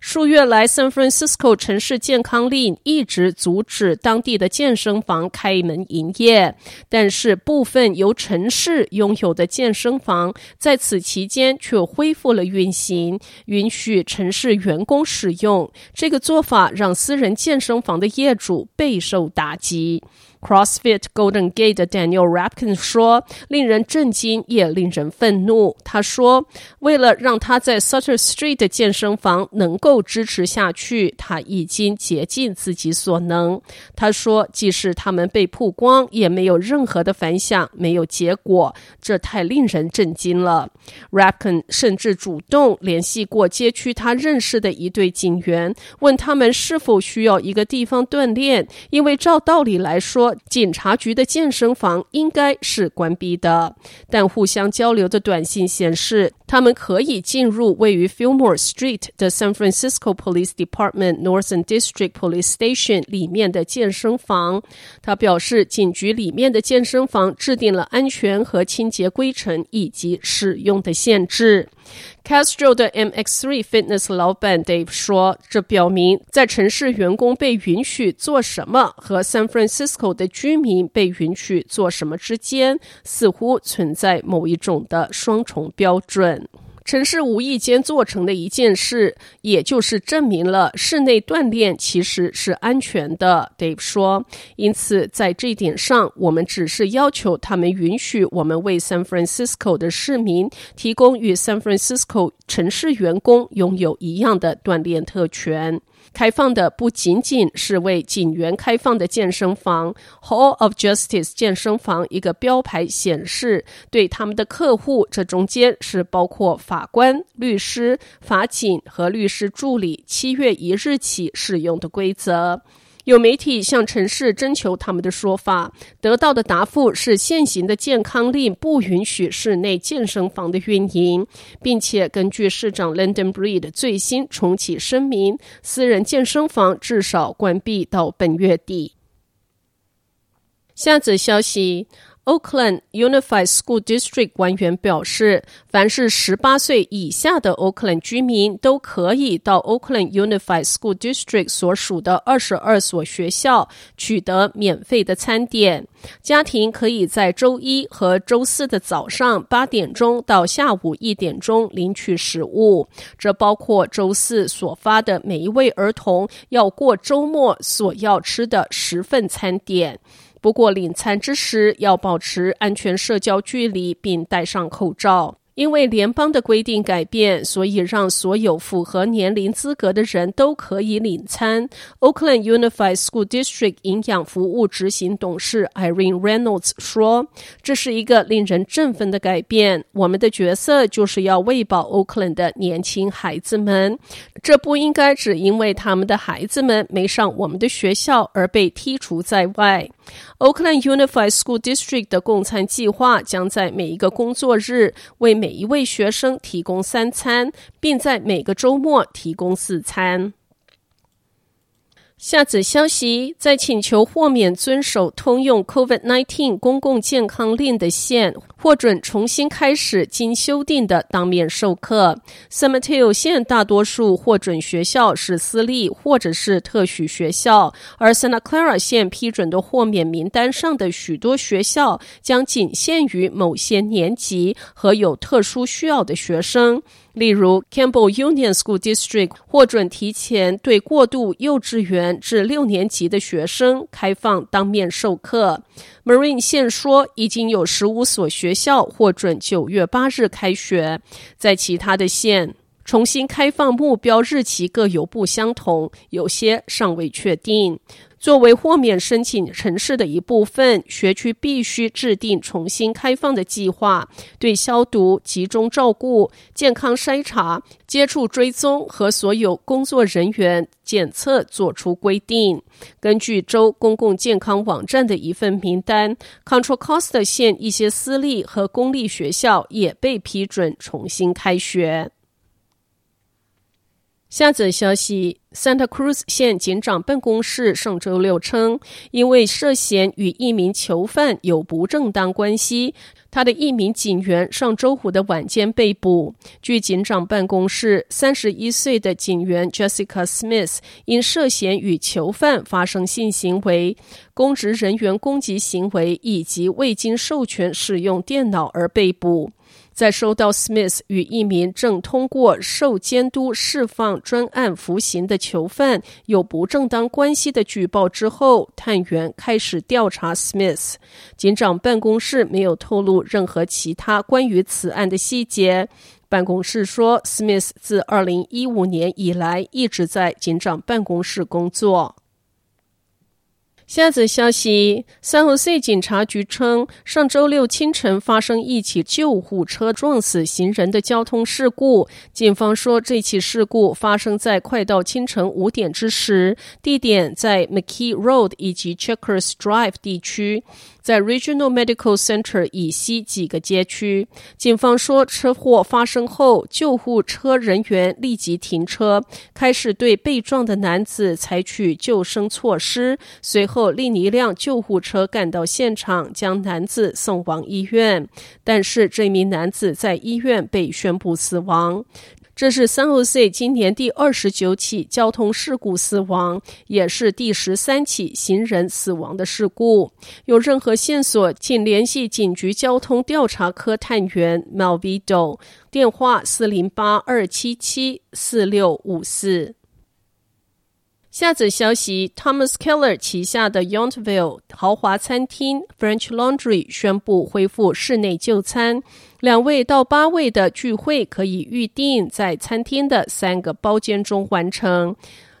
数月来，San Francisco 城市健康令一直阻止当地的健身房开门营业，但是部分由城市拥有的健身房在此期间却恢复了运行，允许城市员工使用。这个做法让私人健身房的业主备受打击。CrossFit Golden Gate 的 Daniel Rapkin 说：“令人震惊，也令人愤怒。”他说：“为了让他在 Sutter Street 的健身房能够支持下去，他已经竭尽自己所能。”他说：“即使他们被曝光，也没有任何的反响，没有结果，这太令人震惊了。”Rapkin 甚至主动联系过街区他认识的一对警员，问他们是否需要一个地方锻炼，因为照道理来说，警察局的健身房应该是关闭的，但互相交流的短信显示，他们可以进入位于 Fillmore Street 的 San Francisco Police Department Northern District Police Station 里面的健身房。他表示，警局里面的健身房制定了安全和清洁规程以及使用的限制。Castro 的 MX3 Fitness 老板 Dave 说：“这表明，在城市员工被允许做什么和 San Francisco 的居民被允许做什么之间，似乎存在某一种的双重标准。”城市无意间做成的一件事，也就是证明了室内锻炼其实是安全的。Dave 说：“因此，在这一点上，我们只是要求他们允许我们为 San Francisco 的市民提供与 San Francisco 城市员工拥有一样的锻炼特权。”开放的不仅仅是为警员开放的健身房，Hall of Justice 健身房一个标牌显示，对他们的客户，这中间是包括法官、律师、法警和律师助理，七月一日起使用的规则。有媒体向城市征求他们的说法，得到的答复是现行的健康令不允许室内健身房的运营，并且根据市长 London Breed 最新重启声明，私人健身房至少关闭到本月底。下则消息。Oakland Unified School District 官员表示，凡是十八岁以下的 Oakland 居民都可以到 Oakland Unified School District 所属的二十二所学校取得免费的餐点。家庭可以在周一和周四的早上八点钟到下午一点钟领取食物，这包括周四所发的每一位儿童要过周末所要吃的十份餐点。不过，领餐之时要保持安全社交距离，并戴上口罩。因为联邦的规定改变，所以让所有符合年龄资格的人都可以领餐。Oakland Unified School District 营养服务执行董事 Irene Reynolds 说：“这是一个令人振奋的改变。我们的角色就是要喂饱 Oakland 的年轻孩子们。这不应该只因为他们的孩子们没上我们的学校而被剔除在外。” Oakland Unified School District 的供餐计划将在每一个工作日为每一位学生提供三餐，并在每个周末提供四餐。下子消息，在请求豁免遵守通用 COVID-19 公共健康令的县，获准重新开始经修订的当面授课。San Mateo 县大多数获准学校是私立或者是特许学校，而 Santa Clara 县批准的豁免名单上的许多学校将仅限于某些年级和有特殊需要的学生。例如，Campbell Union School District 获准提前对过渡幼稚园至六年级的学生开放当面授课。Marine 现说，已经有十五所学校获准九月八日开学。在其他的县，重新开放目标日期各有不相同，有些尚未确定。作为豁免申请城市的一部分，学区必须制定重新开放的计划，对消毒、集中照顾、健康筛查、接触追踪和所有工作人员检测作出规定。根据州公共健康网站的一份名单，Control Cost 县一些私立和公立学校也被批准重新开学。下则消息：Santa Cruz 县警长办公室上周六称，因为涉嫌与一名囚犯有不正当关系，他的一名警员上周五的晚间被捕。据警长办公室，三十一岁的警员 Jessica Smith 因涉嫌与囚犯发生性行为、公职人员攻击行为以及未经授权使用电脑而被捕。在收到 Smith 与一名正通过受监督释放专案服刑的囚犯有不正当关系的举报之后，探员开始调查 Smith。警长办公室没有透露任何其他关于此案的细节。办公室说，Smith 自二零一五年以来一直在警长办公室工作。下则消息三河 C 警察局称，上周六清晨发生一起救护车撞死行人的交通事故。警方说，这起事故发生在快到清晨五点之时，地点在 McKee Road 以及 Checkers Drive 地区。在 Regional Medical Center 以西几个街区，警方说，车祸发生后，救护车人员立即停车，开始对被撞的男子采取救生措施。随后，另一辆救护车赶到现场，将男子送往医院。但是，这名男子在医院被宣布死亡。这是 San Jose 今年第二十九起交通事故死亡，也是第十三起行人死亡的事故。有任何线索，请联系警局交通调查科探员 Malvido，电话四零八二七七四六五四。下则消息：Thomas Keller 旗下的 Yountville 豪华餐厅 French Laundry 宣布恢复室内就餐，两位到八位的聚会可以预定在餐厅的三个包间中完成。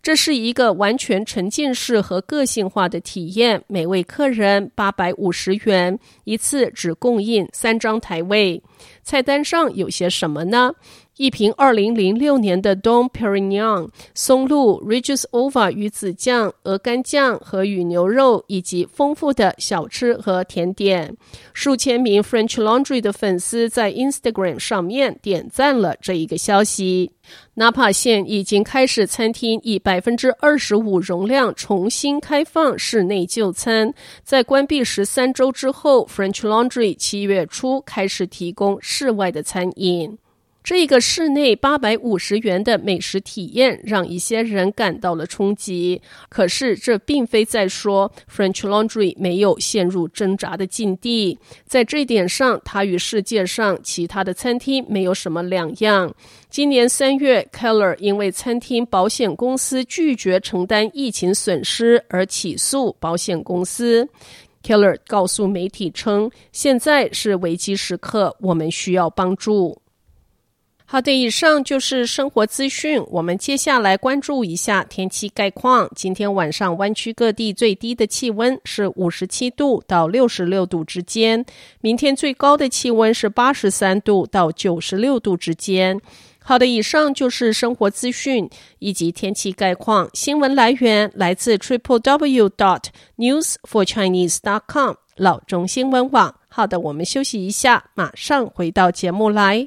这是一个完全沉浸式和个性化的体验，每位客人八百五十元，一次只供应三张台位。菜单上有些什么呢？一瓶二零零六年的 Dom Perignon 松露 Regis Ova 鱼子酱、鹅肝酱和与牛肉，以及丰富的小吃和甜点。数千名 French Laundry 的粉丝在 Instagram 上面点赞了这一个消息。Napa 县已经开始餐厅以百分之二十五容量重新开放室内就餐。在关闭十三周之后，French Laundry 七月初开始提供室外的餐饮。这个室内八百五十元的美食体验，让一些人感到了冲击。可是，这并非在说 French Laundry 没有陷入挣扎的境地。在这一点上，它与世界上其他的餐厅没有什么两样。今年三月，Keller 因为餐厅保险公司拒绝承担疫情损失而起诉保险公司。Keller 告诉媒体称：“现在是危机时刻，我们需要帮助。”好的，以上就是生活资讯。我们接下来关注一下天气概况。今天晚上湾区各地最低的气温是五十七度到六十六度之间，明天最高的气温是八十三度到九十六度之间。好的，以上就是生活资讯以及天气概况。新闻来源来自 triple w dot news for chinese dot com 老中新闻网。好的，我们休息一下，马上回到节目来。